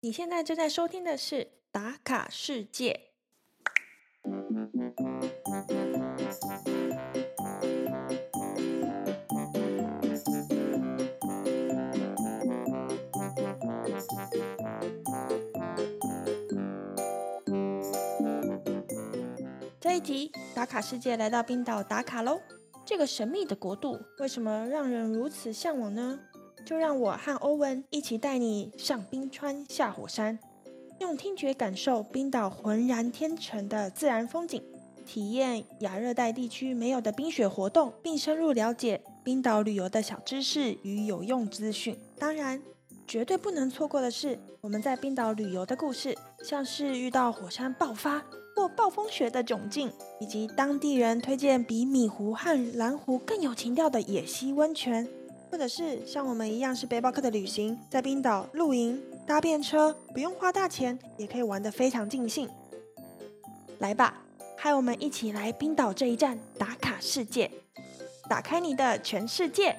你现在正在收听的是《打卡世界》。这一集《打卡世界》来到冰岛打卡喽！这个神秘的国度为什么让人如此向往呢？就让我和欧文一起带你上冰川、下火山，用听觉感受冰岛浑然天成的自然风景，体验亚热带地区没有的冰雪活动，并深入了解冰岛旅游的小知识与有用资讯。当然，绝对不能错过的是我们在冰岛旅游的故事，像是遇到火山爆发或暴风雪的窘境，以及当地人推荐比米湖和蓝湖更有情调的野溪温泉。或者是像我们一样是背包客的旅行，在冰岛露营、搭便车，不用花大钱，也可以玩得非常尽兴。来吧，和我们一起来冰岛这一站打卡世界，打开你的全世界。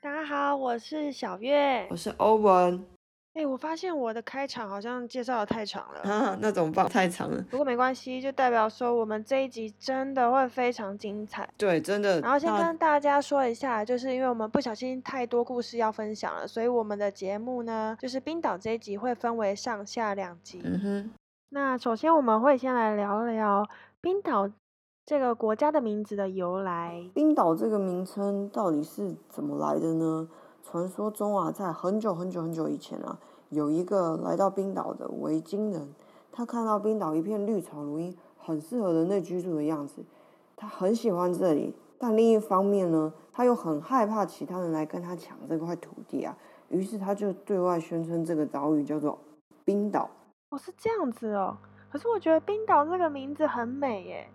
大家好，我是小月，我是欧文。哎，我发现我的开场好像介绍的太长了啊，那怎么办？太长了。不过没关系，就代表说我们这一集真的会非常精彩。对，真的。然后先跟大家说一下，就是因为我们不小心太多故事要分享了，所以我们的节目呢，就是冰岛这一集会分为上下两集。嗯哼。那首先我们会先来聊聊冰岛这个国家的名字的由来。冰岛这个名称到底是怎么来的呢？传说中啊，在很久很久很久以前啊，有一个来到冰岛的维京人，他看到冰岛一片绿草如茵，很适合人类居住的样子，他很喜欢这里。但另一方面呢，他又很害怕其他人来跟他抢这块土地啊，于是他就对外宣称这个岛屿叫做冰岛。哦，是这样子哦。可是我觉得冰岛这个名字很美耶，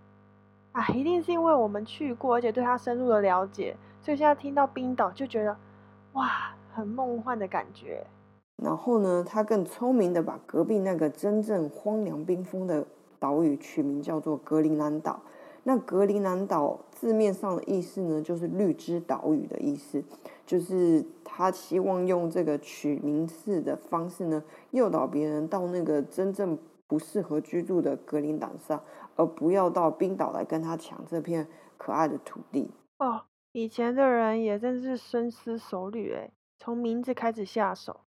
啊，一定是因为我们去过，而且对它深入的了解，所以现在听到冰岛就觉得。哇，很梦幻的感觉。然后呢，他更聪明的把隔壁那个真正荒凉冰封的岛屿取名叫做格陵兰岛。那格陵兰岛字面上的意思呢，就是绿之岛屿的意思。就是他希望用这个取名字的方式呢，诱导别人到那个真正不适合居住的格陵岛上，而不要到冰岛来跟他抢这片可爱的土地。哦。以前的人也真是深思熟虑诶，从名字开始下手。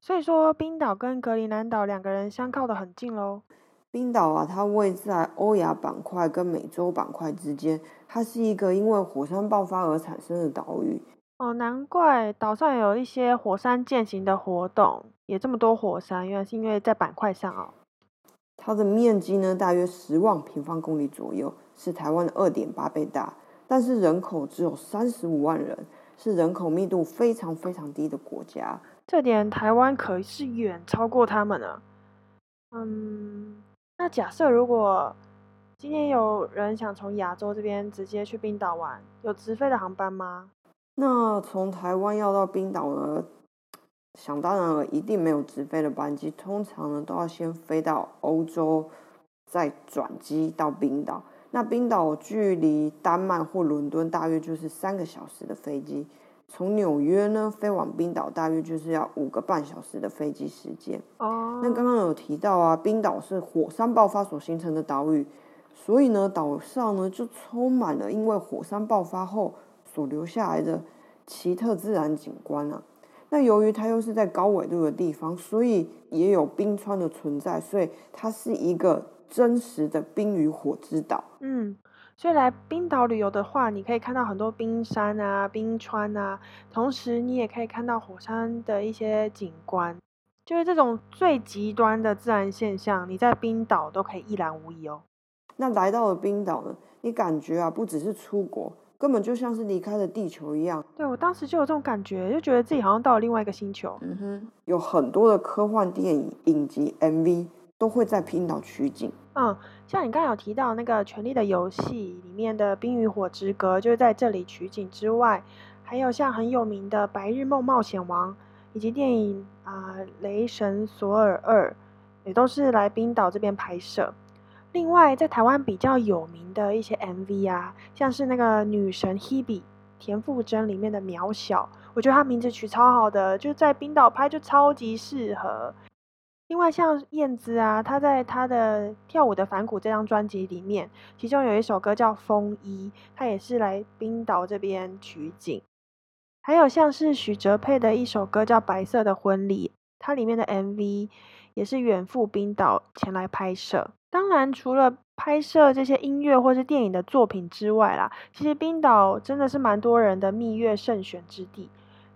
所以说，冰岛跟格陵兰岛两个人相靠得很近喽。冰岛啊，它位在欧亚板块跟美洲板块之间，它是一个因为火山爆发而产生的岛屿。哦，难怪岛上有一些火山践行的活动，也这么多火山，原来是因为在板块上哦。它的面积呢，大约十万平方公里左右，是台湾的二点八倍大。但是人口只有三十五万人，是人口密度非常非常低的国家。这点台湾可是远超过他们呢。嗯，那假设如果今天有人想从亚洲这边直接去冰岛玩，有直飞的航班吗？那从台湾要到冰岛呢？想当然了，一定没有直飞的班机。通常呢，都要先飞到欧洲，再转机到冰岛。那冰岛距离丹麦或伦敦大约就是三个小时的飞机，从纽约呢飞往冰岛大约就是要五个半小时的飞机时间。哦，那刚刚有提到啊，冰岛是火山爆发所形成的岛屿，所以呢岛上呢就充满了因为火山爆发后所留下来的奇特自然景观啊。那由于它又是在高纬度的地方，所以也有冰川的存在，所以它是一个。真实的冰与火之岛。嗯，所以来冰岛旅游的话，你可以看到很多冰山啊、冰川啊，同时你也可以看到火山的一些景观。就是这种最极端的自然现象，你在冰岛都可以一览无遗哦。那来到了冰岛呢，你感觉啊，不只是出国，根本就像是离开了地球一样。对我当时就有这种感觉，就觉得自己好像到了另外一个星球。嗯哼，有很多的科幻电影、影集、MV。都会在冰岛取景。嗯，像你刚刚有提到那个《权力的游戏》里面的《冰与火之歌》，就是在这里取景之外，还有像很有名的《白日梦冒险王》以及电影啊《雷神索尔二》，也都是来冰岛这边拍摄。另外，在台湾比较有名的一些 MV 啊，像是那个女神 Hebe，田馥甄里面的渺小，我觉得她名字取超好的，就在冰岛拍就超级适合。另外像燕姿啊，她在她的跳舞的反骨这张专辑里面，其中有一首歌叫《风衣》，她也是来冰岛这边取景。还有像是许哲佩的一首歌叫《白色的婚礼》，它里面的 MV 也是远赴冰岛前来拍摄。当然，除了拍摄这些音乐或是电影的作品之外啦，其实冰岛真的是蛮多人的蜜月胜选之地。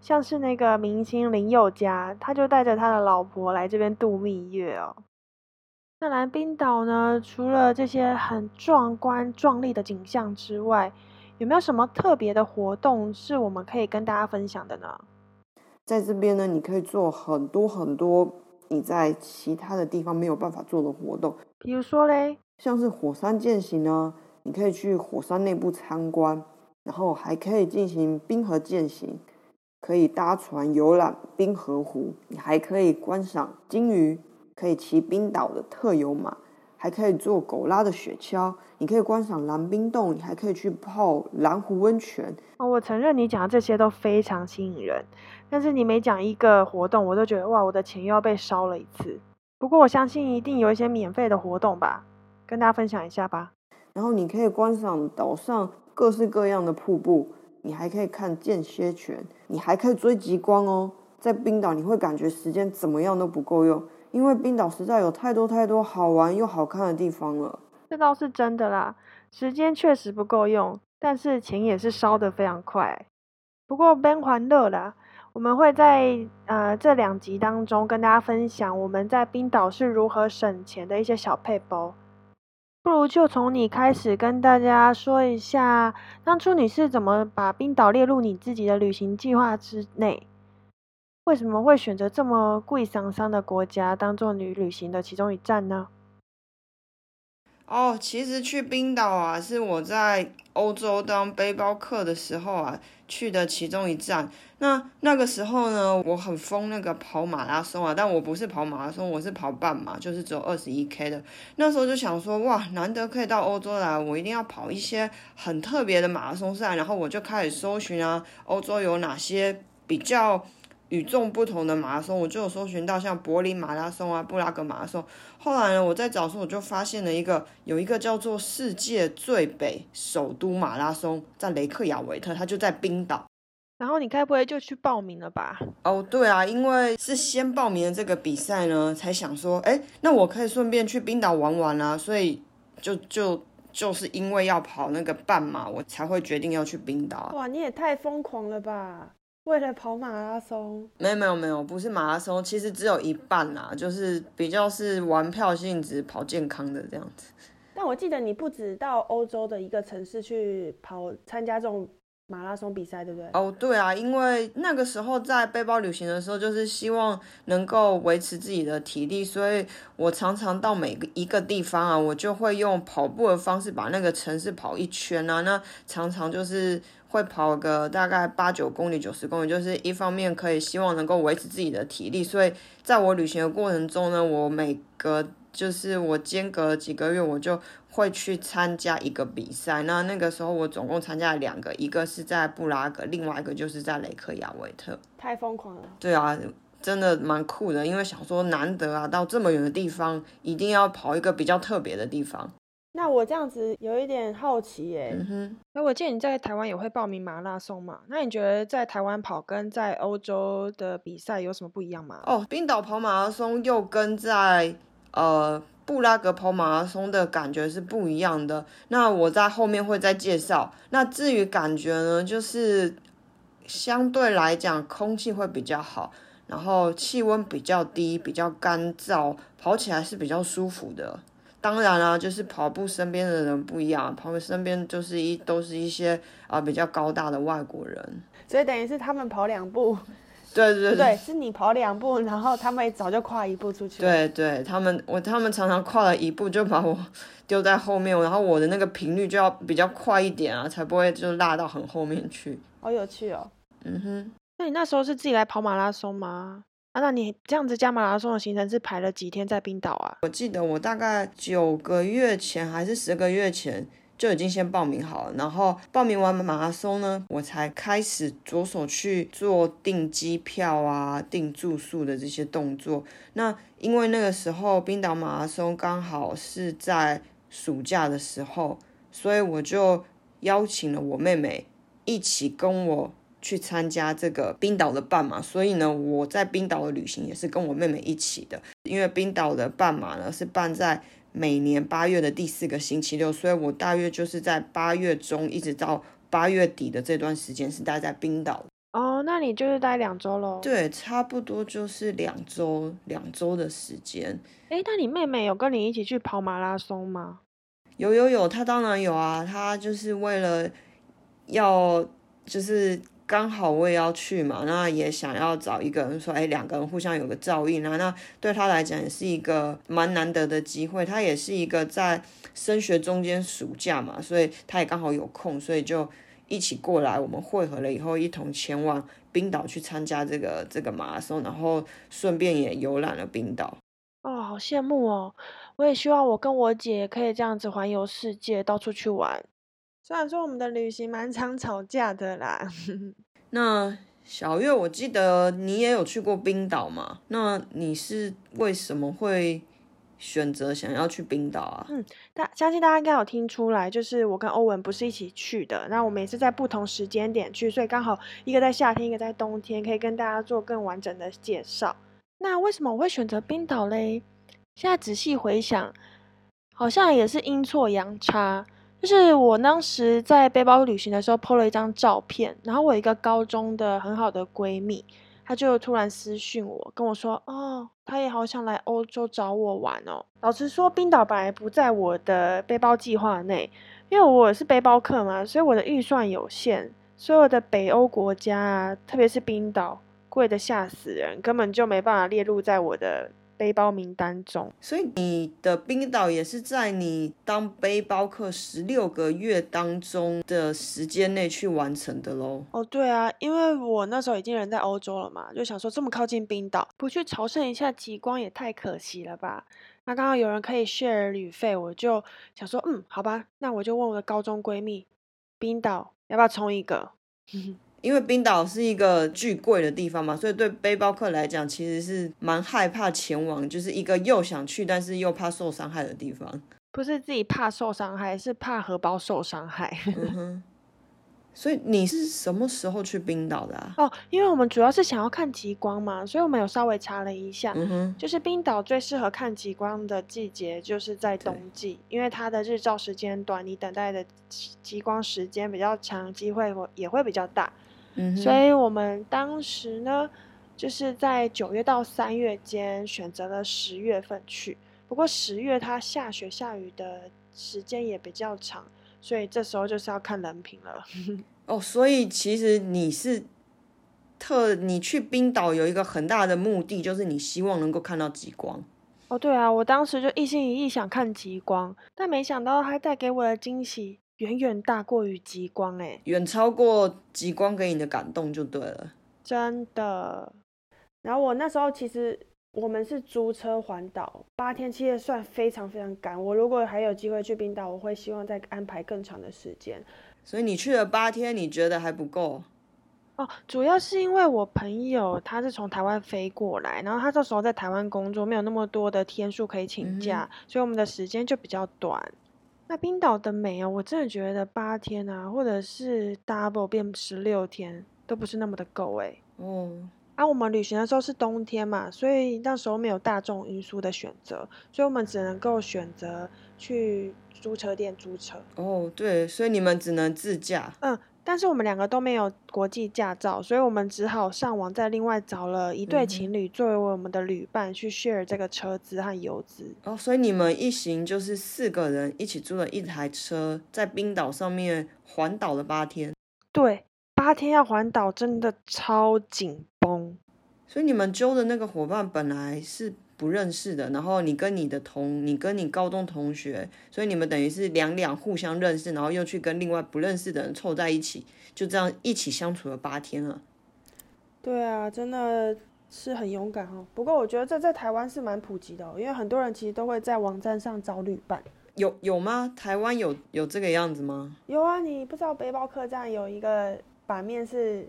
像是那个明星林宥嘉，他就带着他的老婆来这边度蜜月哦。那来冰岛呢，除了这些很壮观壮丽的景象之外，有没有什么特别的活动是我们可以跟大家分享的呢？在这边呢，你可以做很多很多你在其他的地方没有办法做的活动，比如说嘞，像是火山践行呢，你可以去火山内部参观，然后还可以进行冰河践行。可以搭船游览冰河湖，你还可以观赏鲸鱼，可以骑冰岛的特有马，还可以坐狗拉的雪橇，你可以观赏蓝冰洞，你还可以去泡蓝湖温泉。哦，我承认你讲的这些都非常吸引人，但是你每讲一个活动，我都觉得哇，我的钱又要被烧了一次。不过我相信一定有一些免费的活动吧，跟大家分享一下吧。然后你可以观赏岛上各式各样的瀑布。你还可以看间歇泉，你还可以追极光哦。在冰岛，你会感觉时间怎么样都不够用，因为冰岛实在有太多太多好玩又好看的地方了。这倒是真的啦，时间确实不够用，但是钱也是烧得非常快。不过边环乐啦，我们会在呃这两集当中跟大家分享我们在冰岛是如何省钱的一些小配包。不如就从你开始跟大家说一下，当初你是怎么把冰岛列入你自己的旅行计划之内？为什么会选择这么贵桑桑的国家当做你旅行的其中一站呢？哦，其实去冰岛啊，是我在欧洲当背包客的时候啊去的其中一站。那那个时候呢，我很疯那个跑马拉松啊，但我不是跑马拉松，我是跑半马，就是只有二十一 K 的。那时候就想说，哇，难得可以到欧洲来，我一定要跑一些很特别的马拉松赛。然后我就开始搜寻啊，欧洲有哪些比较与众不同的马拉松，我就有搜寻到像柏林马拉松啊、布拉格马拉松。后来呢，我在找的时候我就发现了一个，有一个叫做世界最北首都马拉松，在雷克雅维特，它就在冰岛。然后你该不会就去报名了吧？哦，对啊，因为是先报名了这个比赛呢，才想说，哎，那我可以顺便去冰岛玩玩啊，所以就就就是因为要跑那个半马，我才会决定要去冰岛。哇，你也太疯狂了吧！为了跑马拉松？没有没有没有，不是马拉松，其实只有一半啦，就是比较是玩票性质，跑健康的这样子。但我记得你不止到欧洲的一个城市去跑参加这种。马拉松比赛对不对？哦，对啊，因为那个时候在背包旅行的时候，就是希望能够维持自己的体力，所以我常常到每个一个地方啊，我就会用跑步的方式把那个城市跑一圈啊。那常常就是会跑个大概八九公里、九十公里，就是一方面可以希望能够维持自己的体力，所以在我旅行的过程中呢，我每个就是我间隔几个月我就。会去参加一个比赛，那那个时候我总共参加了两个，一个是在布拉格，另外一个就是在雷克雅维特。太疯狂了！对啊，真的蛮酷的，因为想说难得啊，到这么远的地方，一定要跑一个比较特别的地方。那我这样子有一点好奇耶，嗯哼，那我见你在台湾也会报名马拉松嘛？那你觉得在台湾跑跟在欧洲的比赛有什么不一样吗？哦，冰岛跑马拉松又跟在呃。布拉格跑马拉松的感觉是不一样的，那我在后面会再介绍。那至于感觉呢，就是相对来讲空气会比较好，然后气温比较低，比较干燥，跑起来是比较舒服的。当然啦，就是跑步身边的人不一样，跑步身边就是一都是一些啊比较高大的外国人，所以等于是他们跑两步。对对对，是你跑两步，然后他们早就跨一步出去。对对，他们我他们常常跨了一步就把我 丢在后面，然后我的那个频率就要比较快一点啊，才不会就落到很后面去。好有趣哦。嗯哼，那你那时候是自己来跑马拉松吗？啊，那你这样子加马拉松的行程是排了几天在冰岛啊？我记得我大概九个月前还是十个月前。就已经先报名好了。然后报名完马拉松呢，我才开始着手去做订机票啊、订住宿的这些动作。那因为那个时候冰岛马拉松刚好是在暑假的时候，所以我就邀请了我妹妹一起跟我。去参加这个冰岛的半马，所以呢，我在冰岛的旅行也是跟我妹妹一起的。因为冰岛的半马呢是办在每年八月的第四个星期六，所以我大约就是在八月中一直到八月底的这段时间是待在冰岛。哦，那你就是待两周喽？对，差不多就是两周，两周的时间。哎，那你妹妹有跟你一起去跑马拉松吗？有有有，她当然有啊，她就是为了要就是。刚好我也要去嘛，那也想要找一个人说，哎，两个人互相有个照应啊。那对他来讲也是一个蛮难得的机会。他也是一个在升学中间暑假嘛，所以他也刚好有空，所以就一起过来。我们汇合了以后，一同前往冰岛去参加这个这个马拉松，然后顺便也游览了冰岛。哦，好羡慕哦！我也希望我跟我姐可以这样子环游世界，到处去玩。虽然说我们的旅行蛮常吵架的啦。那小月，我记得你也有去过冰岛嘛？那你是为什么会选择想要去冰岛啊？嗯，大相信大家应该有听出来，就是我跟欧文不是一起去的。那我们也是在不同时间点去，所以刚好一个在夏天，一个在冬天，可以跟大家做更完整的介绍。那为什么我会选择冰岛嘞？现在仔细回想，好像也是阴错阳差。就是我当时在背包旅行的时候，po 了一张照片，然后我一个高中的很好的闺蜜，她就突然私讯我，跟我说，哦，她也好想来欧洲找我玩哦。老实说，冰岛本来不在我的背包计划内，因为我是背包客嘛，所以我的预算有限，所有的北欧国家啊，特别是冰岛，贵的吓死人，根本就没办法列入在我的。背包名单中，所以你的冰岛也是在你当背包客十六个月当中的时间内去完成的喽。哦，对啊，因为我那时候已经人在欧洲了嘛，就想说这么靠近冰岛，不去朝圣一下极光也太可惜了吧。那刚好有人可以 share 旅费，我就想说，嗯，好吧，那我就问我的高中闺蜜，冰岛要不要冲一个？因为冰岛是一个巨贵的地方嘛，所以对背包客来讲，其实是蛮害怕前往，就是一个又想去，但是又怕受伤害的地方。不是自己怕受伤害，是怕荷包受伤害。嗯哼。所以你是什么时候去冰岛的啊？哦，因为我们主要是想要看极光嘛，所以我们有稍微查了一下，嗯哼，就是冰岛最适合看极光的季节就是在冬季，因为它的日照时间短，你等待的极光时间比较长，机会也会比较大。所以我们当时呢，就是在九月到三月间选择了十月份去。不过十月它下雪下雨的时间也比较长，所以这时候就是要看人品了。哦，所以其实你是特你去冰岛有一个很大的目的，就是你希望能够看到极光。哦，对啊，我当时就一心一意想看极光，但没想到它带给我的惊喜。远远大过于极光，哎，远超过极光给你的感动就对了，真的。然后我那时候其实我们是租车环岛，八天七夜算非常非常赶。我如果还有机会去冰岛，我会希望再安排更长的时间。所以你去了八天，你觉得还不够？哦，主要是因为我朋友他是从台湾飞过来，然后他这时候在台湾工作，没有那么多的天数可以请假，所以我们的时间就比较短。那冰岛的美啊，我真的觉得八天啊，或者是 double 变十六天都不是那么的够哎。嗯。啊，我们旅行的时候是冬天嘛，所以那时候没有大众运输的选择，所以我们只能够选择去租车店租车。哦，对，所以你们只能自驾。嗯。但是我们两个都没有国际驾照，所以我们只好上网再另外找了一对情侣作为我们的旅伴去 share 这个车资和油资。哦，所以你们一行就是四个人一起租了一台车，在冰岛上面环岛了八天。对，八天要环岛真的超紧绷。所以你们揪的那个伙伴本来是。不认识的，然后你跟你的同，你跟你高中同学，所以你们等于是两两互相认识，然后又去跟另外不认识的人凑在一起，就这样一起相处了八天了。对啊，真的是很勇敢哦。不过我觉得这在台湾是蛮普及的，因为很多人其实都会在网站上找旅伴。有有吗？台湾有有这个样子吗？有啊，你不知道背包客栈有一个版面是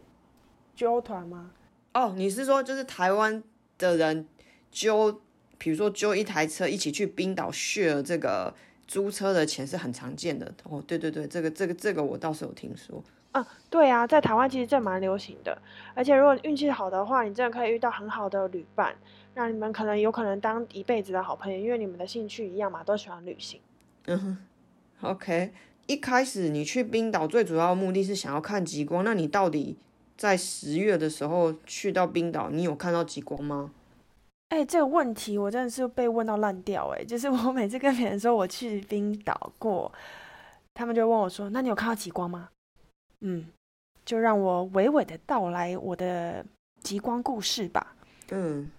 揪团吗？哦，你是说就是台湾的人揪，比如说揪一台车一起去冰岛 share 这个租车的钱是很常见的。哦，对对对，这个这个这个我倒是有听说。嗯，对啊，在台湾其实这蛮流行的，而且如果运气好的话，你真的可以遇到很好的旅伴，让你们可能有可能当一辈子的好朋友，因为你们的兴趣一样嘛，都喜欢旅行。嗯哼，OK。一开始你去冰岛最主要的目的是想要看极光，那你到底在十月的时候去到冰岛，你有看到极光吗？哎，这个问题我真的是被问到烂掉哎！就是我每次跟别人说我去冰岛过，他们就问我说：“那你有看到极光吗？”嗯，就让我娓娓的道来我的极光故事吧。嗯，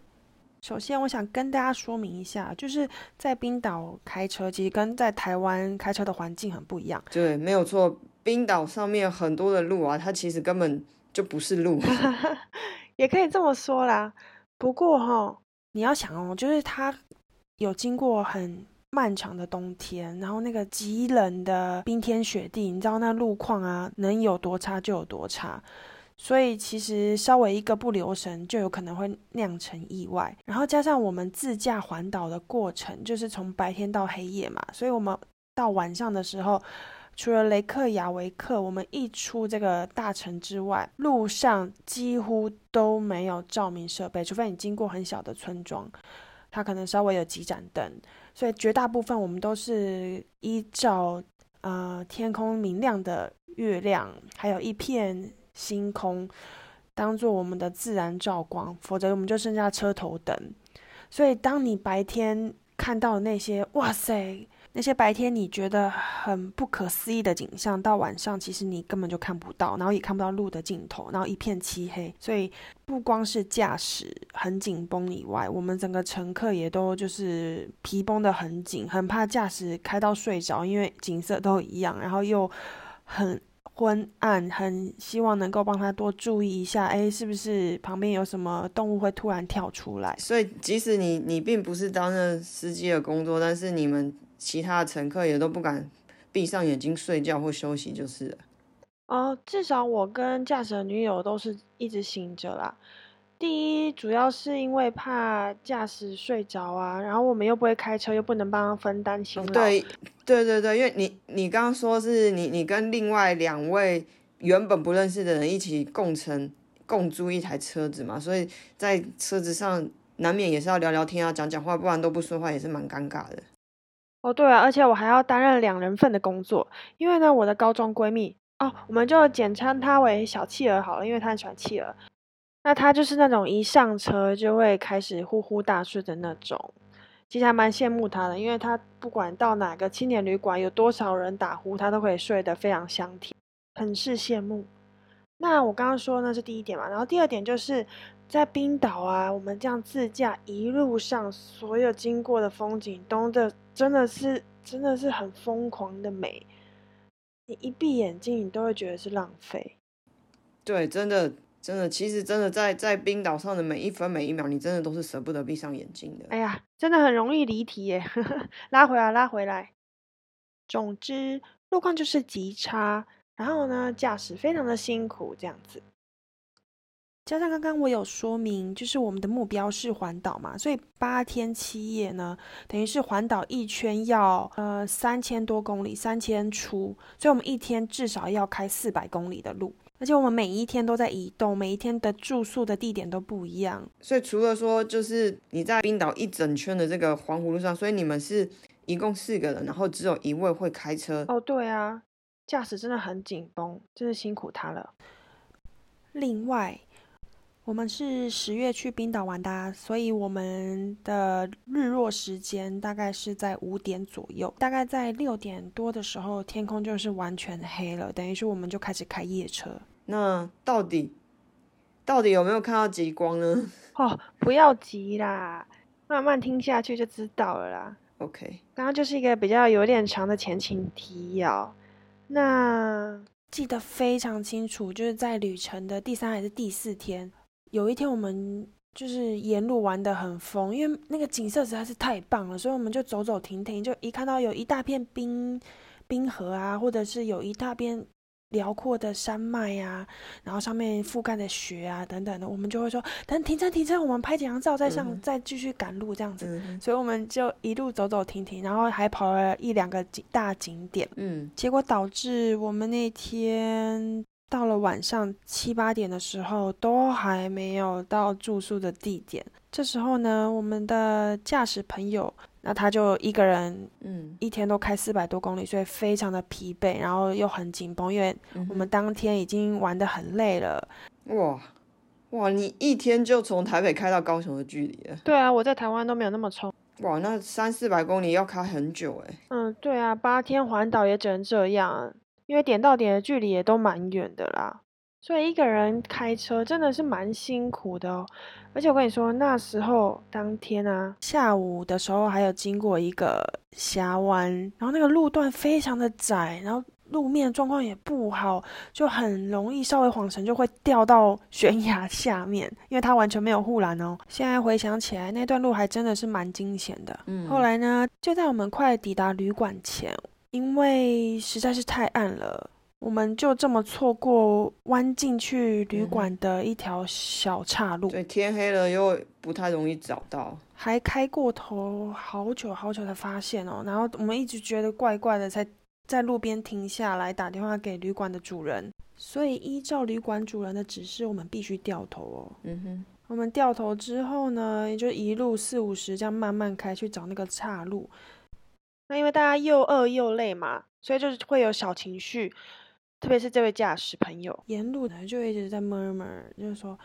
首先我想跟大家说明一下，就是在冰岛开车，其实跟在台湾开车的环境很不一样。对，没有错，冰岛上面很多的路啊，它其实根本就不是路，也可以这么说啦。不过哈，你要想哦，就是它有经过很。漫长的冬天，然后那个极冷的冰天雪地，你知道那路况啊，能有多差就有多差。所以其实稍微一个不留神，就有可能会酿成意外。然后加上我们自驾环岛的过程，就是从白天到黑夜嘛，所以我们到晚上的时候，除了雷克雅维克，我们一出这个大城之外，路上几乎都没有照明设备，除非你经过很小的村庄，它可能稍微有几盏灯。所以绝大部分我们都是依照呃天空明亮的月亮，还有一片星空，当做我们的自然照光，否则我们就剩下车头灯。所以当你白天看到那些，哇塞！那些白天你觉得很不可思议的景象，到晚上其实你根本就看不到，然后也看不到路的尽头，然后一片漆黑。所以不光是驾驶很紧绷以外，我们整个乘客也都就是皮绷得很紧，很怕驾驶开到睡着，因为景色都一样，然后又很昏暗，很希望能够帮他多注意一下，哎，是不是旁边有什么动物会突然跳出来？所以即使你你并不是担任司机的工作，但是你们。其他的乘客也都不敢闭上眼睛睡觉或休息，就是了。哦，至少我跟驾驶的女友都是一直醒着啦。第一，主要是因为怕驾驶睡着啊，然后我们又不会开车，又不能帮他分担辛劳。对，对对对，因为你你刚刚说是你你跟另外两位原本不认识的人一起共乘共租一台车子嘛，所以在车子上难免也是要聊聊天啊，讲讲话，不然都不说话也是蛮尴尬的。哦，对啊，而且我还要担任两人份的工作，因为呢，我的高中闺蜜哦，我们就简称她为小企鹅好了，因为她很喜欢企鹅。那她就是那种一上车就会开始呼呼大睡的那种，其实还蛮羡慕她的，因为她不管到哪个青年旅馆，有多少人打呼，她都可以睡得非常香甜，很是羡慕。那我刚刚说那是第一点嘛，然后第二点就是在冰岛啊，我们这样自驾一路上所有经过的风景，都的真的是真的是很疯狂的美，你一闭眼睛，你都会觉得是浪费。对，真的真的，其实真的在在冰岛上的每一分每一秒，你真的都是舍不得闭上眼睛的。哎呀，真的很容易离题耶，拉回来拉回来。总之，路况就是极差。然后呢，驾驶非常的辛苦，这样子。加上刚刚我有说明，就是我们的目标是环岛嘛，所以八天七夜呢，等于是环岛一圈要呃三千多公里，三千出，所以我们一天至少要开四百公里的路，而且我们每一天都在移动，每一天的住宿的地点都不一样。所以除了说，就是你在冰岛一整圈的这个环湖路上，所以你们是一共四个人，然后只有一位会开车。哦，对啊。驾驶真的很紧绷，真是辛苦他了。另外，我们是十月去冰岛玩的，所以我们的日落时间大概是在五点左右。大概在六点多的时候，天空就是完全黑了，等于是我们就开始开夜车。那到底到底有没有看到极光呢？哦，不要急啦，慢慢听下去就知道了啦。OK，刚刚就是一个比较有点长的前情提要。那记得非常清楚，就是在旅程的第三还是第四天，有一天我们就是沿路玩的很疯，因为那个景色实在是太棒了，所以我们就走走停停，就一看到有一大片冰冰河啊，或者是有一大片辽阔的山脉呀，然后上面覆盖的雪啊等等的，我们就会说等停车停车，我们拍几张照再上，再继续赶路这样子。所以我们就一路走走停停，然后还跑了一两个景大景点。嗯，结果导致我们那天。到了晚上七八点的时候，都还没有到住宿的地点。这时候呢，我们的驾驶朋友，那他就一个人，嗯，一天都开四百多公里，所以非常的疲惫，然后又很紧绷，因为我们当天已经玩得很累了。哇哇，你一天就从台北开到高雄的距离了？对啊，我在台湾都没有那么冲。哇，那三四百公里要开很久哎。嗯，对啊，八天环岛也只能这样。因为点到点的距离也都蛮远的啦，所以一个人开车真的是蛮辛苦的哦。而且我跟你说，那时候当天啊，下午的时候还有经过一个峡湾，然后那个路段非常的窄，然后路面状况也不好，就很容易稍微晃神就会掉到悬崖下面，因为它完全没有护栏哦。现在回想起来，那段路还真的是蛮惊险的。嗯，后来呢，就在我们快抵达旅馆前。因为实在是太暗了，我们就这么错过弯进去旅馆的一条小岔路。对，天黑了又不太容易找到，还开过头好久好久才发现哦。然后我们一直觉得怪怪的，才在路边停下来打电话给旅馆的主人。所以依照旅馆主人的指示，我们必须掉头哦。嗯哼，我们掉头之后呢，也就一路四五十这样慢慢开去找那个岔路。那因为大家又饿又累嘛，所以就是会有小情绪，特别是这位驾驶朋友，沿路呢就一直在 murmur，就是说，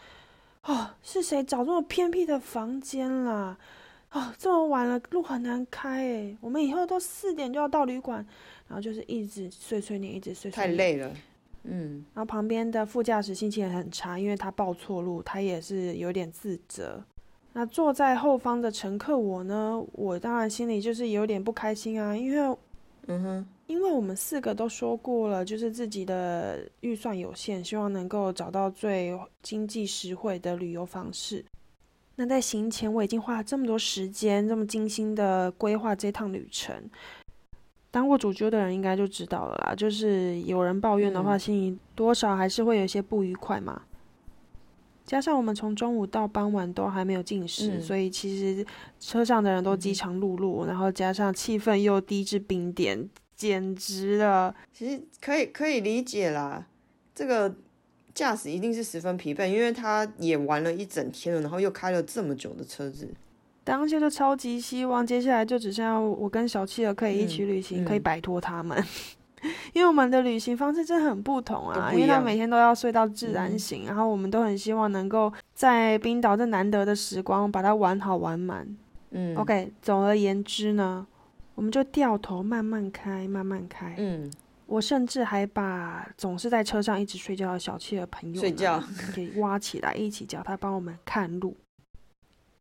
哦，是谁找这么偏僻的房间啦？哦，这么晚了，路很难开诶，我们以后都四点就要到旅馆，然后就是一直碎碎念，一直碎碎念，太累了，嗯。然后旁边的副驾驶心情也很差，因为他报错路，他也是有点自责。那坐在后方的乘客我呢？我当然心里就是有点不开心啊，因为，嗯哼，因为我们四个都说过了，就是自己的预算有限，希望能够找到最经济实惠的旅游方式。那在行前我已经花了这么多时间，这么精心的规划这趟旅程。当过主角的人应该就知道了啦，就是有人抱怨的话，心里多少还是会有一些不愉快嘛。加上我们从中午到傍晚都还没有进食，所以其实车上的人都饥肠辘辘，然后加上气氛又低至冰点，简直了。其实可以可以理解啦，这个驾驶一定是十分疲惫，因为他也玩了一整天了，然后又开了这么久的车子。当下就超级希望，接下来就只剩下我跟小七儿可以一起旅行，可以摆脱他们。因为我们的旅行方式真的很不同啊，因为他每天都要睡到自然醒，然后我们都很希望能够在冰岛这难得的时光把它玩好玩满。嗯，OK，总而言之呢，我们就掉头慢慢开，慢慢开。嗯，我甚至还把总是在车上一直睡觉的小气的朋友睡觉 给挖起来，一起叫他帮我们看路。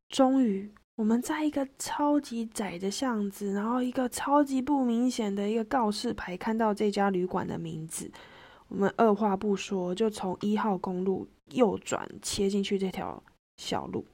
终于。我们在一个超级窄的巷子，然后一个超级不明显的一个告示牌，看到这家旅馆的名字。我们二话不说，就从一号公路右转切进去这条小路，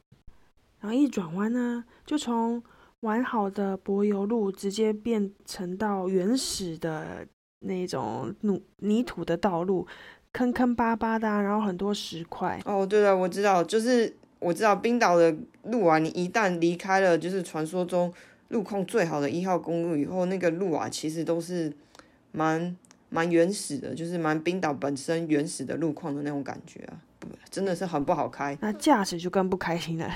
然后一转弯呢，就从完好的柏油路直接变成到原始的那种泥泥土的道路，坑坑巴巴的，然后很多石块。哦，对了，我知道，就是。我知道冰岛的路啊，你一旦离开了就是传说中路况最好的一号公路以后，那个路啊，其实都是蛮蛮原始的，就是蛮冰岛本身原始的路况的那种感觉啊，真的是很不好开。那驾驶就更不开心了，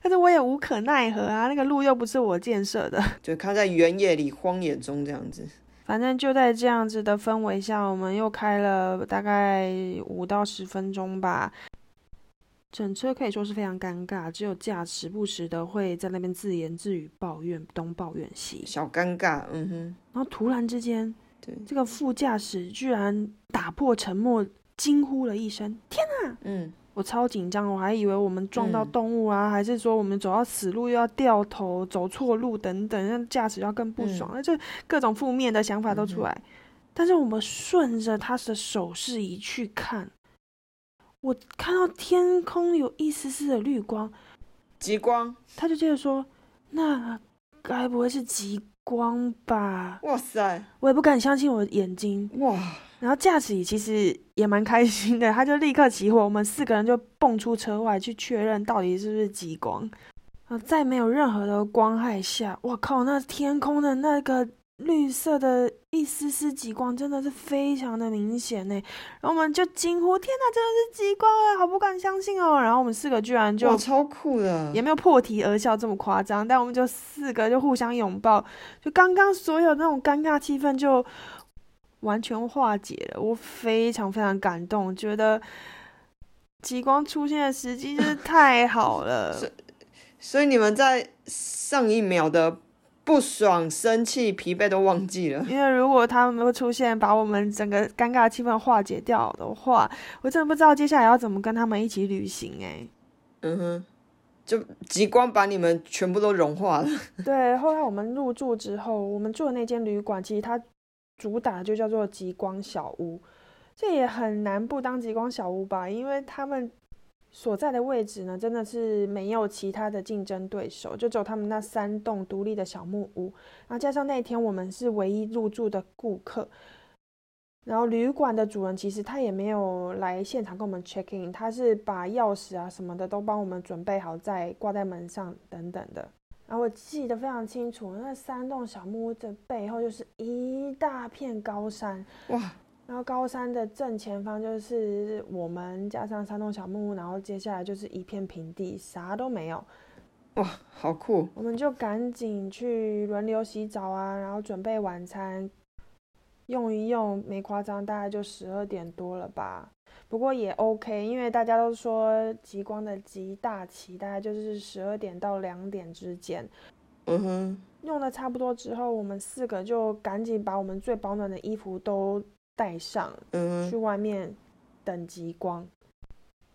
但是我也无可奈何啊，那个路又不是我建设的，就开在原野里荒野中这样子。反正就在这样子的氛围下，我们又开了大概五到十分钟吧。整车可以说是非常尴尬，只有驾驶不时的会在那边自言自语、抱怨东抱怨西，小尴尬。嗯哼。然后突然之间，对这个副驾驶居然打破沉默，惊呼了一声：“天哪！”嗯，我超紧张，我还以为我们撞到动物啊，还是说我们走到死路又要掉头、走错路等等，让驾驶要更不爽，那就各种负面的想法都出来。但是我们顺着他的手势一去看。我看到天空有一丝丝的绿光，极光，他就接着说，那该不会是极光吧？哇塞，我也不敢相信我的眼睛。哇，然后驾驶其实也蛮开心的，他就立刻起火，我们四个人就蹦出车外去确认到底是不是极光。啊，在没有任何的光害下，我靠，那天空的那个绿色的一丝丝极光真的是非常的明显呢。然后我们就惊呼：“天哪，真的是极光哎！好不敢相信哦！”然后我们四个居然就哇，超酷的，也没有破涕而笑这么夸张，但我们就四个就互相拥抱，就刚刚所有那种尴尬气氛就完全化解了。我非常非常感动，觉得极光出现的时机真是太好了。所以你们在上一秒的不爽、生气、疲惫都忘记了。因为如果他们会出现，把我们整个尴尬气氛化解掉的话，我真的不知道接下来要怎么跟他们一起旅行哎、嗯哼，就极光把你们全部都融化了。对，后来我们入住之后，我们住的那间旅馆，其实它主打就叫做极光小屋，这也很难不当极光小屋吧？因为他们所在的位置呢，真的是没有其他的竞争对手，就只有他们那三栋独立的小木屋，然后加上那天我们是唯一入住的顾客。然后旅馆的主人其实他也没有来现场跟我们 check in，他是把钥匙啊什么的都帮我们准备好，再挂在门上等等的。然后我记得非常清楚，那三栋小木屋的背后就是一大片高山，哇，然后高山的正前方就是我们加上三栋小木屋，然后接下来就是一片平地，啥都没有。哇，好酷！我们就赶紧去轮流洗澡啊，然后准备晚餐，用一用，没夸张，大概就十二点多了吧。不过也 OK，因为大家都说极光的极大期大概就是十二点到两点之间。嗯哼，用的差不多之后，我们四个就赶紧把我们最保暖的衣服都带上，嗯，去外面等极光。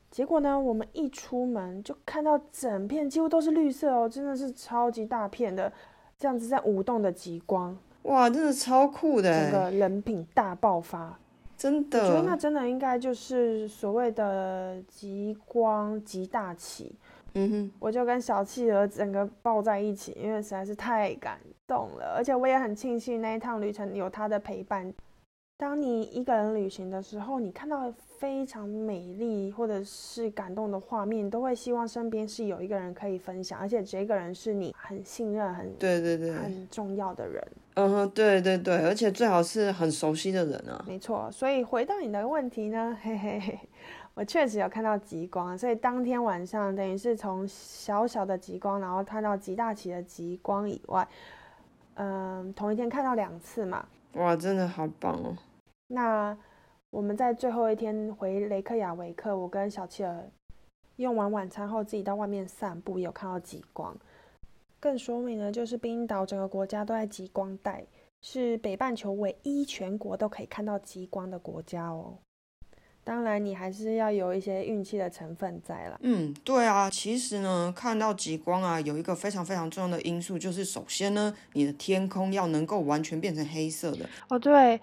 结果呢，我们一出门就看到整片几乎都是绿色哦，真的是超级大片的，这样子在舞动的极光，哇，真的超酷的整个欸，人品大爆发。真的我觉得那。真的应该就是所谓的极光极大起。嗯哼，我就跟小企鹅整个抱在一起，因为实在是太感动了，而且我也很庆幸那一趟旅程有他的陪伴。当你一个人旅行的时候，你看到非常美丽或者是感动的画面，都会希望身边是有一个人可以分享，而且这个人是你很信任、很对对对，很重要的人。嗯哼，对对对，而且最好是很熟悉的人啊。没错，所以回到你的问题呢，嘿嘿嘿，我确实有看到极光，所以当天晚上等于是从小小的极光，然后看到极大期的极光以外，嗯，同一天看到两次嘛。哇，真的好棒哦！那我们在最后一天回雷克雅维克，我跟小企鹅用完晚餐后自己到外面散步，也有看到极光。更说明呢，就是冰岛整个国家都在极光带，是北半球唯一全国都可以看到极光的国家哦。当然，你还是要有一些运气的成分在啦。嗯，对啊，其实呢，看到极光啊，有一个非常非常重要的因素，就是首先呢，你的天空要能够完全变成黑色的。哦，对，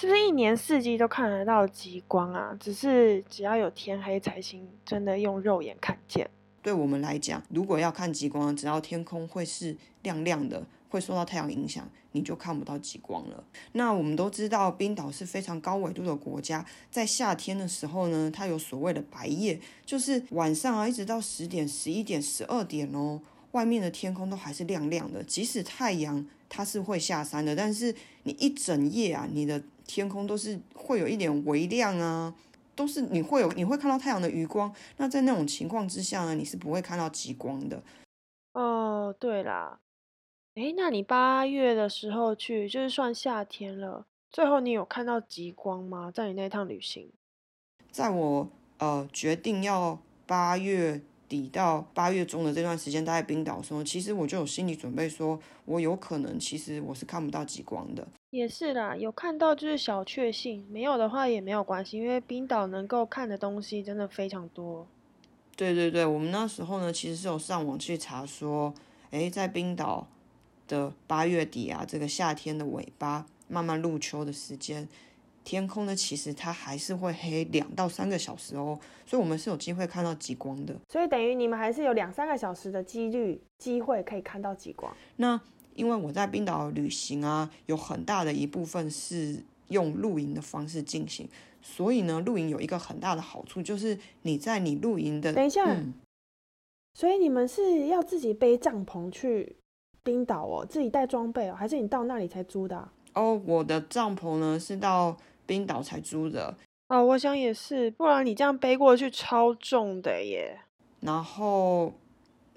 是不是一年四季都看得到极光啊？只是只要有天黑才行，真的用肉眼看见。对我们来讲，如果要看极光，只要天空会是亮亮的，会受到太阳影响，你就看不到极光了。那我们都知道，冰岛是非常高纬度的国家，在夏天的时候呢，它有所谓的白夜，就是晚上啊，一直到十点、十一点、十二点哦，外面的天空都还是亮亮的，即使太阳它是会下山的，但是你一整夜啊，你的天空都是会有一点微亮啊。都是你会有你会看到太阳的余光，那在那种情况之下呢，你是不会看到极光的。哦，对啦，诶，那你八月的时候去，就是算夏天了，最后你有看到极光吗？在你那趟旅行？在我呃决定要八月底到八月中的这段时间待在冰岛的时候，其实我就有心理准备说，我有可能其实我是看不到极光的。也是啦，有看到就是小确幸，没有的话也没有关系，因为冰岛能够看的东西真的非常多。对对对，我们那时候呢，其实是有上网去查说，诶，在冰岛的八月底啊，这个夏天的尾巴，慢慢入秋的时间，天空呢，其实它还是会黑两到三个小时哦，所以我们是有机会看到极光的。所以等于你们还是有两三个小时的几率机会可以看到极光。那因为我在冰岛旅行啊，有很大的一部分是用露营的方式进行，所以呢，露营有一个很大的好处，就是你在你露营的等一下，嗯所以你们是要自己背帐篷去冰岛哦，自己带装备哦，还是你到那里才租的啊、哦，我的帐篷呢是到冰岛才租的，哦，我想也是，不然你这样背过去超重的耶。然后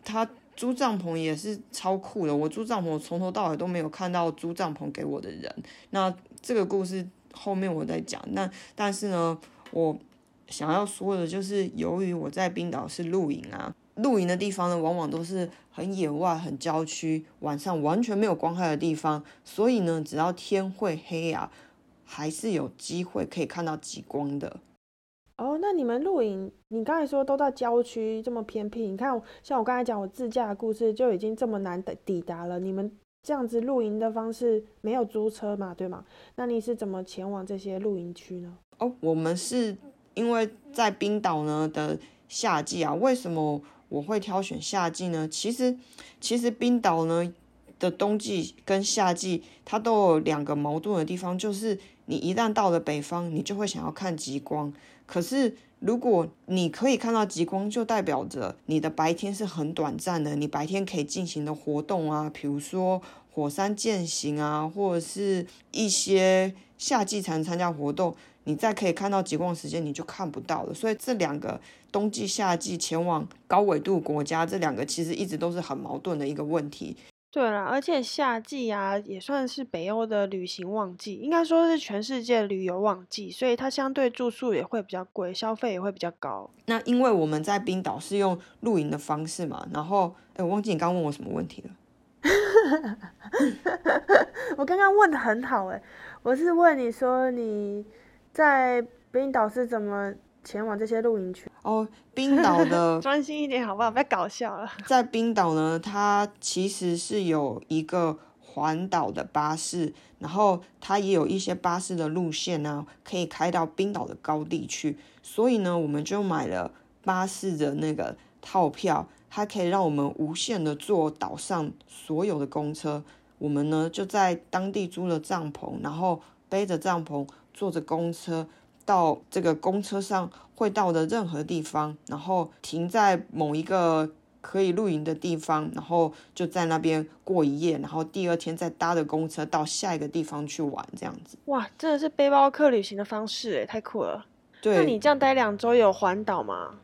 他租帐篷也是超酷的。我租帐篷从头到尾都没有看到租帐篷给我的人。那这个故事后面我再讲。那但是呢，我想要说的就是，由于我在冰岛是露营啊，露营的地方呢，往往都是很野外、很郊区，晚上完全没有光害的地方，所以呢，只要天会黑啊，还是有机会可以看到极光的。哦，那你们露营，你刚才说都到郊区这么偏僻，你看像我刚才讲我自驾的故事就已经这么难抵抵达了，你们这样子露营的方式没有租车嘛，对吗？那你是怎么前往这些露营区呢？哦，我们是因为在冰岛呢的夏季啊，为什么我会挑选夏季呢？其实，其实冰岛呢的冬季跟夏季，它都有两个矛盾的地方，就是你一旦到了北方，你就会想要看极光，可是。如果你可以看到极光，就代表着你的白天是很短暂的。你白天可以进行的活动啊，比如说火山践行啊，或者是一些夏季才能参加活动，你再可以看到极光时间你就看不到了。所以这两个冬季、夏季前往高纬度国家，这两个其实一直都是很矛盾的一个问题。对啦，而且夏季啊也算是北欧的旅行旺季，应该说是全世界旅游旺季，所以它相对住宿也会比较贵，消费也会比较高。那因为我们在冰岛是用露营的方式嘛，然后哎，我忘记你刚问我什么问题了。我刚刚问的很好诶，我是问你说你在冰岛是怎么前往这些露营区？哦，冰岛的 专心一点好不好？不要搞笑了。在冰岛呢，它其实是有一个环岛的巴士，然后它也有一些巴士的路线呢，可以开到冰岛的高地去。所以呢，我们就买了巴士的那个套票，它可以让我们无限的坐岛上所有的公车。我们呢就在当地租了帐篷，然后背着帐篷，坐着公车到这个公车上会到的任何地方，然后停在某一个可以露营的地方，然后就在那边过一夜，然后第二天再搭着公车到下一个地方去玩，这样子。哇，真的是背包客旅行的方式诶，太酷了。对，那你这样待两周有环岛吗？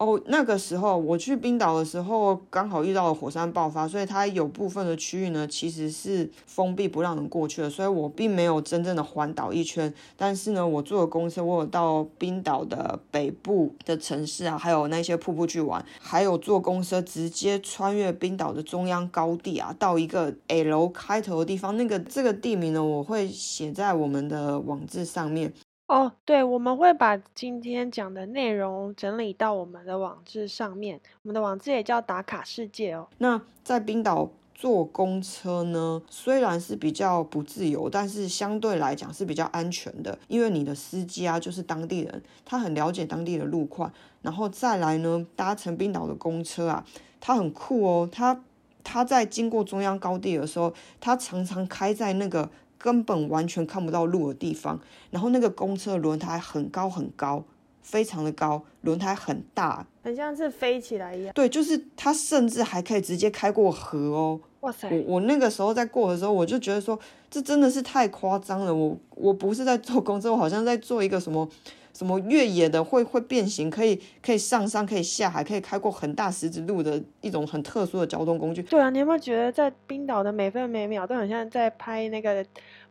哦，那个时候我去冰岛的时候，刚好遇到了火山爆发，所以它有部分的区域呢其实是封闭不让人过去的，所以我并没有真正的环岛一圈。但是呢，我坐了公车，我有到冰岛的北部的城市啊，还有那些瀑布去玩，还有坐公车直接穿越冰岛的中央高地啊，到一个 L 开头的地方。那个这个地名呢，我会写在我们的网志上面。哦，对，我们会把今天讲的内容整理到我们的网志上面。我们的网志也叫打卡世界哦。那在冰岛坐公车呢，虽然是比较不自由，但是相对来讲是比较安全的，因为你的司机啊就是当地人，他很了解当地的路况。然后再来呢，搭乘冰岛的公车啊，它很酷哦，它它在经过中央高地的时候，它常常开在那个。根本完全看不到路的地方，然后那个公车轮胎很高很高，非常的高，轮胎很大，很像是飞起来一样。对，就是它甚至还可以直接开过河哦。哇塞！我我那个时候在过的时候，我就觉得说，这真的是太夸张了。我我不是在坐公车，我好像在做一个什么什么越野的，会会变形，可以可以上山，可以下海，可以开过很大石子路的一种很特殊的交通工具。对啊，你有没有觉得在冰岛的每分每秒都很像在拍那个？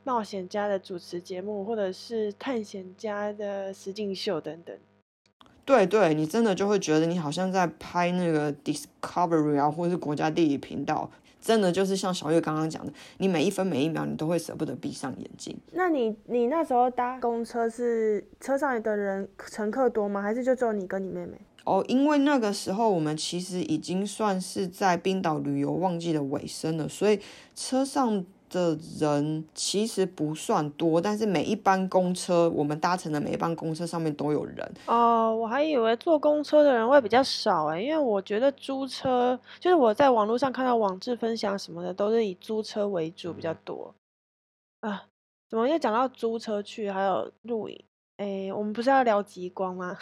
冒险家的主持节目，或者是探险家的实境秀等等。对对，你真的就会觉得你好像在拍那个 Discovery 啊，或者是国家地理频道。真的就是像小月刚刚讲的，你每一分每一秒你都会舍不得闭上眼睛。那你你那时候搭公车是车上的人乘客多吗？还是就只有你跟你妹妹？哦，因为那个时候我们其实已经算是在冰岛旅游旺季的尾声了，所以车上。的人其实不算多，但是每一班公车，我们搭乘的每一班公车上面都有人。哦，我还以为坐公车的人会比较少哎，因为我觉得租车就是我在网络上看到网志分享什么的，都是以租车为主比较多。啊，怎么又讲到租车去，还有露营？哎，我们不是要聊极光吗？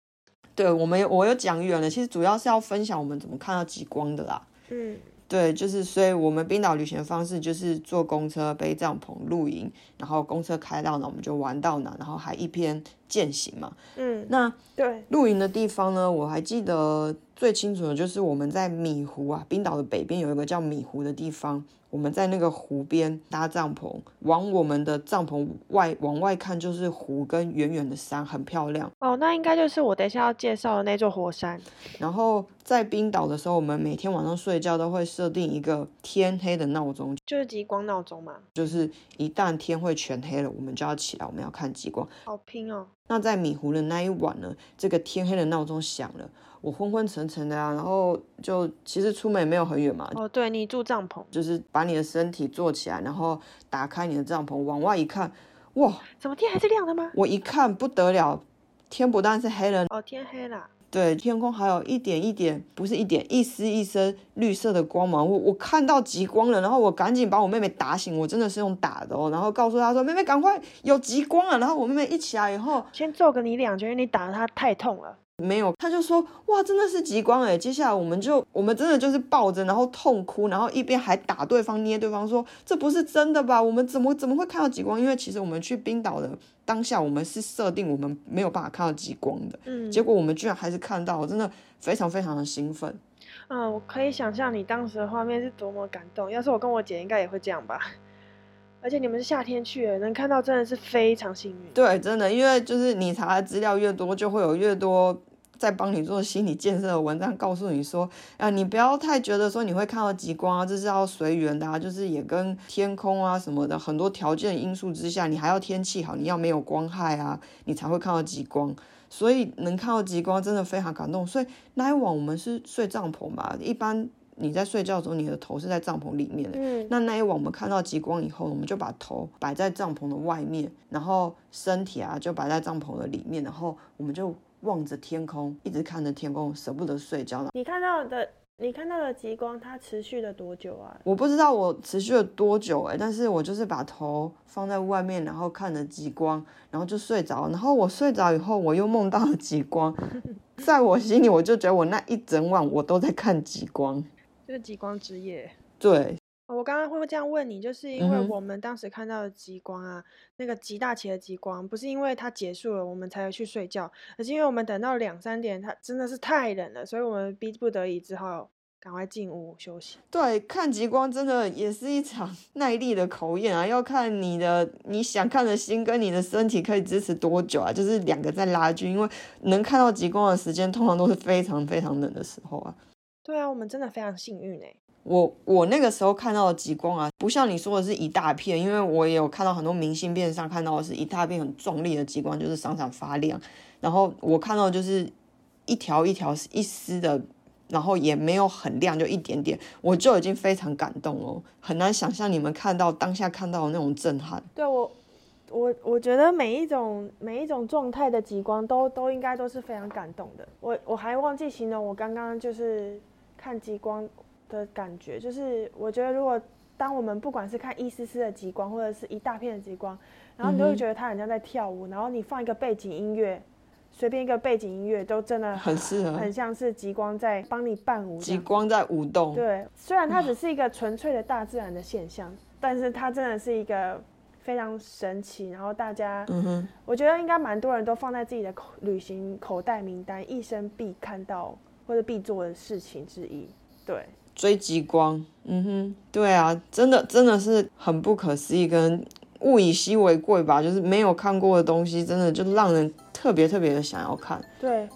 对，我们我有讲远了，其实主要是要分享我们怎么看到极光的啦。嗯。对，就是所以，我们冰岛旅行的方式就是坐公车、背帐篷、露营，然后公车开到哪我们就玩到哪，然后还一边践行嘛。嗯，那对露营的地方呢，我还记得最清楚的就是我们在米湖啊，冰岛的北边有一个叫米湖的地方。我们在那个湖边搭帐篷，往我们的帐篷外往外看就是湖跟远远的山，很漂亮。哦，那应该就是我等一下要介绍的那座火山。然后在冰岛的时候，我们每天晚上睡觉都会设定一个天黑的闹钟，就是极光闹钟嘛。就是一旦天会全黑了，我们就要起来，我们要看极光。好拼哦。那在米湖的那一晚呢，这个天黑的闹钟响了。我昏昏沉沉的啊，然后就其实出门也没有很远嘛。哦，对你住帐篷，就是把你的身体坐起来，然后打开你的帐篷，往外一看，哇，怎么天还是亮的吗？我一看不得了，天不但是黑了，哦，天黑了。对，天空还有一点一点，不是一点，一丝一丝绿色的光芒。我我看到极光了，然后我赶紧把我妹妹打醒，我真的是用打的哦，然后告诉她说：“妹妹，赶快有极光了。”然后我妹妹一起来以后，先揍个你两拳，因为你打她太痛了。没有，他就说哇，真的是极光哎！接下来我们就，我们真的就是抱着，然后痛哭，然后一边还打对方，捏对方，说这不是真的吧？我们怎么怎么会看到极光？因为其实我们去冰岛的当下，我们是设定我们没有办法看到极光的，嗯，结果我们居然还是看到，真的非常非常的兴奋。嗯，我可以想象你当时的画面是多么感动。要是我跟我姐，应该也会这样吧。而且你们是夏天去，能看到真的是非常幸运。对，真的，因为就是你查的资料越多，就会有越多。在帮你做心理建设的文章，告诉你说，啊，你不要太觉得说你会看到极光啊，这是要随缘的啊，就是也跟天空啊什么的很多条件因素之下，你还要天气好，你要没有光害啊，你才会看到极光。所以能看到极光真的非常感动。所以那一晚我们是睡帐篷吧，一般你在睡觉的时候，你的头是在帐篷里面的。嗯。那那一晚我们看到极光以后，我们就把头摆在帐篷的外面，然后身体啊就摆在帐篷的里面，然后我们就。望着天空，一直看着天空，舍不得睡觉了。你看到的，你看到的极光，它持续了多久啊？我不知道我持续了多久哎，但是我就是把头放在外面，然后看着极光，然后就睡着。然后我睡着以后，我又梦到了极光，在我心里，我就觉得我那一整晚我都在看极光，这个极光之夜。对。我刚刚会这样问你，就是因为我们当时看到的极光啊，那个极大起的极光，不是因为它结束了我们才去睡觉，而是因为我们等到两三点，它真的是太冷了，所以我们逼不得已只好赶快进屋休息。对，看极光真的也是一场 耐力的考验啊，要看你的你想看的心跟你的身体可以支持多久啊，就是两个在拉锯，因为能看到极光的时间通常都是非常非常冷的时候啊。对啊，我们真的非常幸运哎。我我那个时候看到的极光啊，不像你说的是一大片，因为我也有看到很多明信片上看到的是一大片很壮丽的极光，就是闪闪发亮。然后我看到就是一条一条一丝的，然后也没有很亮，就一点点，我就已经非常感动了，很难想象你们看到当下看到的那种震撼。对我，我我觉得每一种每一种状态的极光都都应该都是非常感动的。我我还忘记形容我刚刚就是看极光。的感觉就是，我觉得如果当我们不管是看一丝丝的极光，或者是一大片的极光，然后你就会觉得它很像在跳舞，然后你放一个背景音乐，随便一个背景音乐都真的很适合，很像是极光在帮你伴舞。极光在舞动。对，虽然它只是一个纯粹的大自然的现象，但是它真的是一个非常神奇。然后大家，嗯哼，我觉得应该蛮多人都放在自己的口旅行口袋名单，一生必看到或者必做的事情之一。对。追极光，嗯哼，对啊，真的真的是很不可思议，跟物以稀为贵吧，就是没有看过的东西，真的就让人特别特别的想要看。对，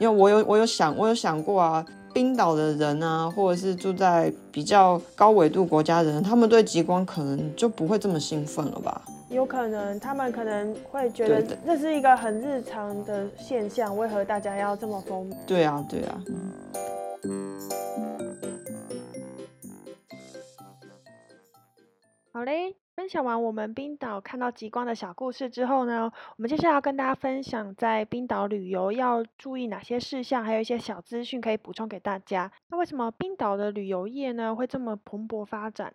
因为我有我有想我有想过啊，冰岛的人啊，或者是住在比较高纬度国家的人，他们对极光可能就不会这么兴奋了吧？有可能，他们可能会觉得这是一个很日常的现象，为何大家要这么疯？对啊，对啊。好嘞，分享完我们冰岛看到极光的小故事之后呢，我们接下来要跟大家分享在冰岛旅游要注意哪些事项，还有一些小资讯可以补充给大家。那为什么冰岛的旅游业呢会这么蓬勃发展？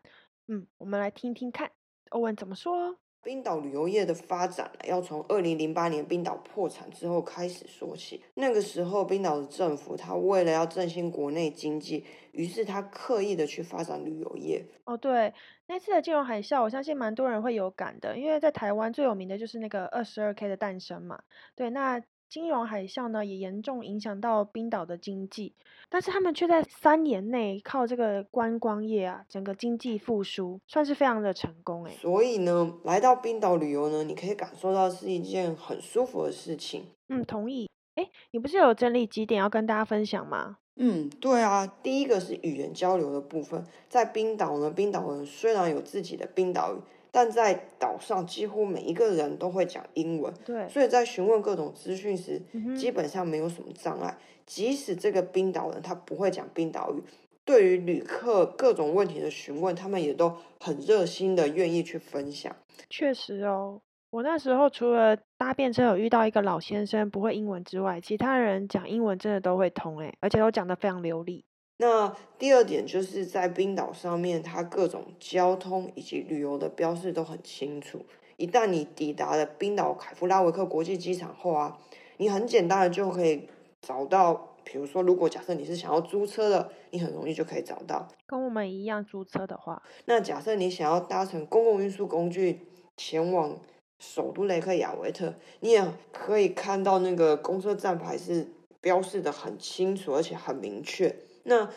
嗯，我们来听听看欧文怎么说。冰岛旅游业的发展要从二零零八年冰岛破产之后开始说起。那个时候，冰岛的政府他为了要振兴国内经济，于是他刻意的去发展旅游业。哦，对，那次的金融海啸，我相信蛮多人会有感的，因为在台湾最有名的就是那个二十二 K 的诞生嘛。对，那。金融海啸呢，也严重影响到冰岛的经济，但是他们却在三年内靠这个观光业啊，整个经济复苏，算是非常的成功诶。所以呢，来到冰岛旅游呢，你可以感受到是一件很舒服的事情。嗯，同意。哎，你不是有整理几点要跟大家分享吗？嗯，对啊，第一个是语言交流的部分，在冰岛呢，冰岛人虽然有自己的冰岛语。但在岛上，几乎每一个人都会讲英文，对，所以在询问各种资讯时，基本上没有什么障碍。即使这个冰岛人他不会讲冰岛语，对于旅客各种问题的询问，他们也都很热心的愿意去分享。确实哦，我那时候除了搭便车有遇到一个老先生不会英文之外，其他人讲英文真的都会通诶，而且都讲得非常流利。那第二点就是在冰岛上面，它各种交通以及旅游的标示都很清楚。一旦你抵达了冰岛凯夫拉维克国际机场后啊，你很简单的就可以找到，比如说，如果假设你是想要租车的，你很容易就可以找到。跟我们一样租车的话，那假设你想要搭乘公共运输工具前往首都雷克雅维特，你也可以看到那个公车站牌是标示的很清楚，而且很明确。那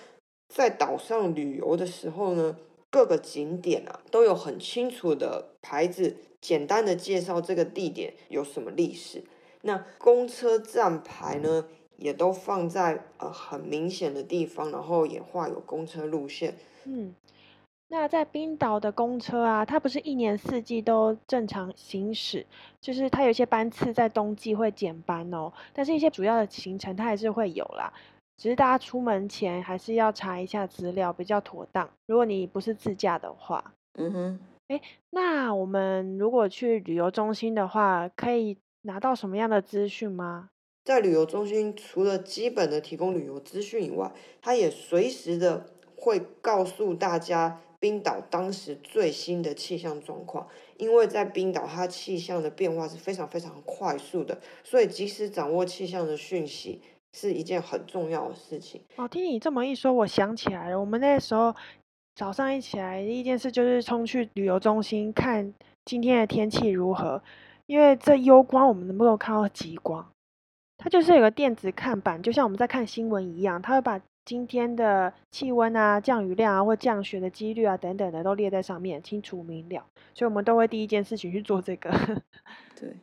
在岛上旅游的时候呢，各个景点啊都有很清楚的牌子，简单的介绍这个地点有什么历史。那公车站牌呢，也都放在呃很明显的地方，然后也画有公车路线。嗯，那在冰岛的公车啊，它不是一年四季都正常行驶，就是它有些班次在冬季会减班哦，但是一些主要的行程它还是会有啦。只是大家出门前还是要查一下资料，比较妥当。如果你不是自驾的话，嗯哼，哎，那我们如果去旅游中心的话，可以拿到什么样的资讯吗？在旅游中心，除了基本的提供旅游资讯以外，它也随时的会告诉大家冰岛当时最新的气象状况。因为在冰岛，它气象的变化是非常非常快速的，所以及时掌握气象的讯息。是一件很重要的事情。哦，听你这么一说，我想起来了，我们那时候早上一起来，第一件事就是冲去旅游中心看今天的天气如何。因为这攸关我们能不能看到极光。它就是有个电子看板，就像我们在看新闻一样，它会把今天的气温啊、降雨量啊或降雪的几率啊等等的都列在上面，清楚明了。所以我们都会第一件事情去做这个。对。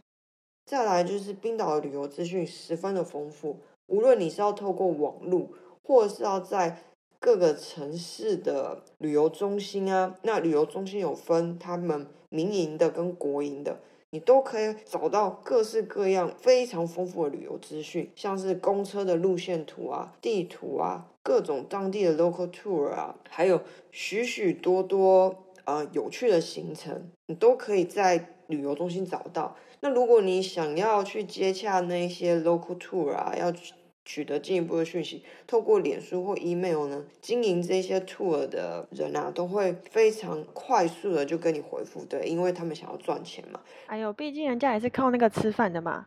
再来就是冰岛的旅游资讯十分的丰富。无论你是要透过网络，或者是要在各个城市的旅游中心啊，那旅游中心有分他们民营的跟国营的，你都可以找到各式各样非常丰富的旅游资讯，像是公车的路线图啊、地图啊、各种当地的 local tour 啊，还有许许多多呃有趣的行程，你都可以在旅游中心找到。那如果你想要去接洽那些 local tour 啊，要取得进一步的讯息，透过脸书或 email 呢，经营这些 tour 的人啊，都会非常快速的就跟你回复，对，因为他们想要赚钱嘛。哎呦，毕竟人家也是靠那个吃饭的嘛。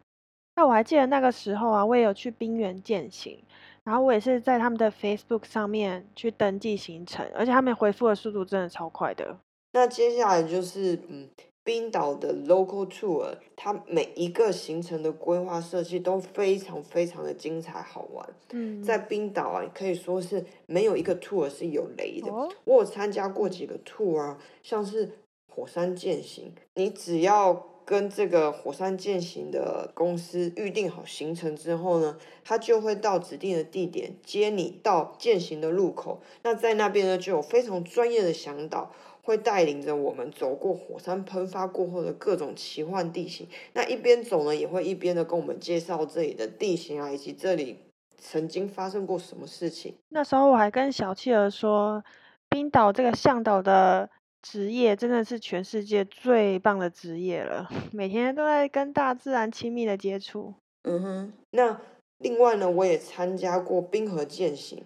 那我还记得那个时候啊，我也有去冰原践行，然后我也是在他们的 Facebook 上面去登记行程，而且他们回复的速度真的超快的。那接下来就是嗯。冰岛的 local tour，它每一个行程的规划设计都非常非常的精彩好玩。嗯，在冰岛啊，可以说是没有一个 tour 是有雷的。我有参加过几个 tour 啊，像是火山践行，你只要跟这个火山践行的公司预定好行程之后呢，他就会到指定的地点接你到践行的路口。那在那边呢，就有非常专业的向导。会带领着我们走过火山喷发过后的各种奇幻地形，那一边走呢，也会一边的跟我们介绍这里的地形啊，以及这里曾经发生过什么事情。那时候我还跟小企鹅说，冰岛这个向导的职业真的是全世界最棒的职业了，每天都在跟大自然亲密的接触。嗯哼，那另外呢，我也参加过冰河践行。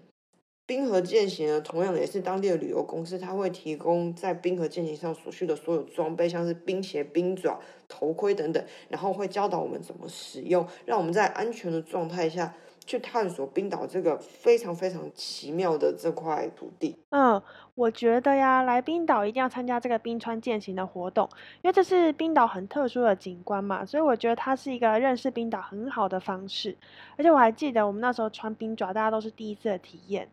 冰河践行呢，同样的也是当地的旅游公司，它会提供在冰河践行上所需的所有装备，像是冰鞋、冰爪、头盔等等，然后会教导我们怎么使用，让我们在安全的状态下去探索冰岛这个非常非常奇妙的这块土地。嗯，我觉得呀，来冰岛一定要参加这个冰川践行的活动，因为这是冰岛很特殊的景观嘛，所以我觉得它是一个认识冰岛很好的方式。而且我还记得我们那时候穿冰爪，大家都是第一次的体验。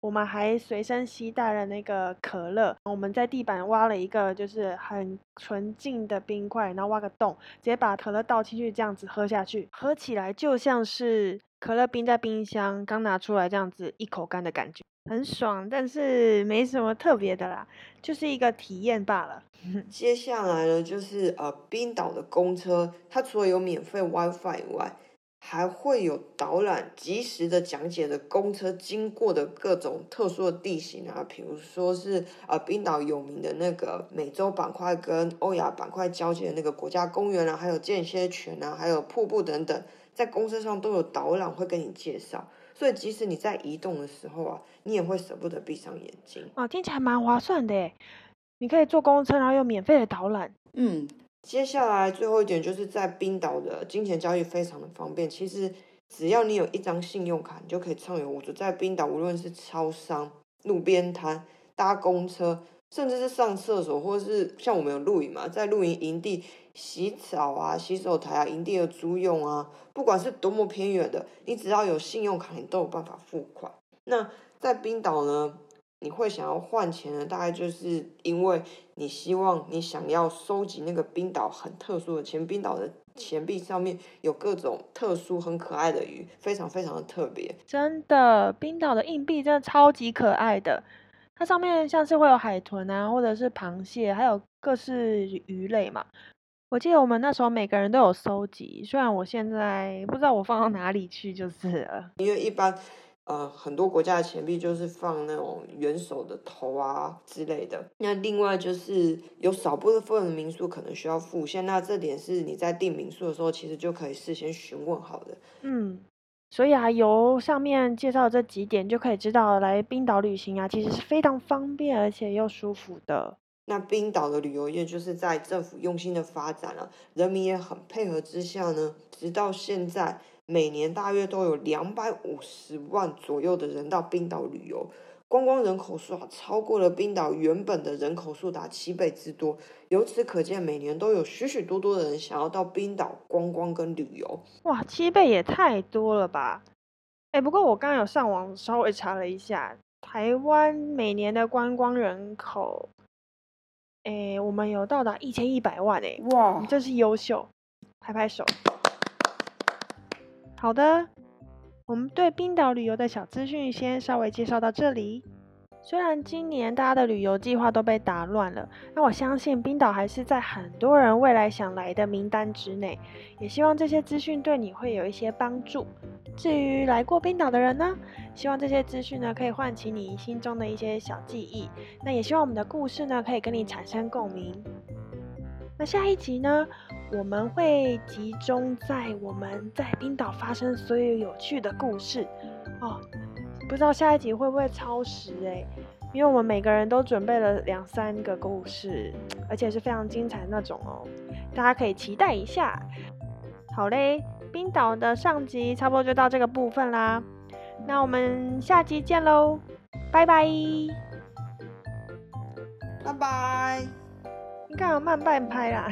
我们还随身携带了那个可乐，我们在地板挖了一个就是很纯净的冰块，然后挖个洞，直接把可乐倒进去，这样子喝下去，喝起来就像是可乐冰在冰箱刚拿出来这样子一口干的感觉，很爽，但是没什么特别的啦，就是一个体验罢了。接下来呢，就是呃冰岛的公车，它除了有免费 WiFi 以外，还会有导览，及时的讲解的公车经过的各种特殊的地形啊，比如说是呃冰岛有名的那个美洲板块跟欧亚板块交界的那个国家公园啊，还有间歇泉啊，还有瀑布等等，在公车上都有导览会跟你介绍，所以即使你在移动的时候啊，你也会舍不得闭上眼睛。哦，听起来蛮划算的，你可以坐公车，然后有免费的导览。嗯。接下来最后一点就是在冰岛的金钱交易非常的方便。其实只要你有一张信用卡，你就可以畅游无阻。在冰岛，无论是超商、路边摊、搭公车，甚至是上厕所，或者是像我们有露营嘛，在露营营地洗澡啊、洗手台啊、营地的租用啊，不管是多么偏远的，你只要有信用卡，你都有办法付款。那在冰岛呢？你会想要换钱呢？大概就是因为你希望你想要收集那个冰岛很特殊的钱，冰岛的钱币上面有各种特殊很可爱的鱼，非常非常的特别。真的，冰岛的硬币真的超级可爱的，它上面像是会有海豚啊，或者是螃蟹，还有各式鱼类嘛。我记得我们那时候每个人都有收集，虽然我现在不知道我放到哪里去，就是了。因为一般。呃，很多国家的钱币就是放那种元首的头啊之类的。那另外就是有少部分的民宿可能需要付现，那这点是你在订民宿的时候其实就可以事先询问好的。嗯，所以啊，由上面介绍这几点就可以知道，来冰岛旅行啊，其实是非常方便而且又舒服的。那冰岛的旅游业就是在政府用心的发展了，人民也很配合之下呢，直到现在。每年大约都有两百五十万左右的人到冰岛旅游，观光人口数啊超过了冰岛原本的人口数达七倍之多。由此可见，每年都有许许多多的人想要到冰岛观光跟旅游。哇，七倍也太多了吧！哎，不过我刚刚有上网稍微查了一下，台湾每年的观光人口，哎，我们有到达一千一百万哎，哇，真是优秀，拍拍手。好的，我们对冰岛旅游的小资讯先稍微介绍到这里。虽然今年大家的旅游计划都被打乱了，那我相信冰岛还是在很多人未来想来的名单之内。也希望这些资讯对你会有一些帮助。至于来过冰岛的人呢，希望这些资讯呢可以唤起你心中的一些小记忆。那也希望我们的故事呢可以跟你产生共鸣。那下一集呢？我们会集中在我们在冰岛发生所有有趣的故事哦。不知道下一集会不会超时诶，因为我们每个人都准备了两三个故事，而且是非常精彩那种哦。大家可以期待一下。好嘞，冰岛的上集差不多就到这个部分啦。那我们下集见喽，拜拜。拜拜。应该要慢半拍啦。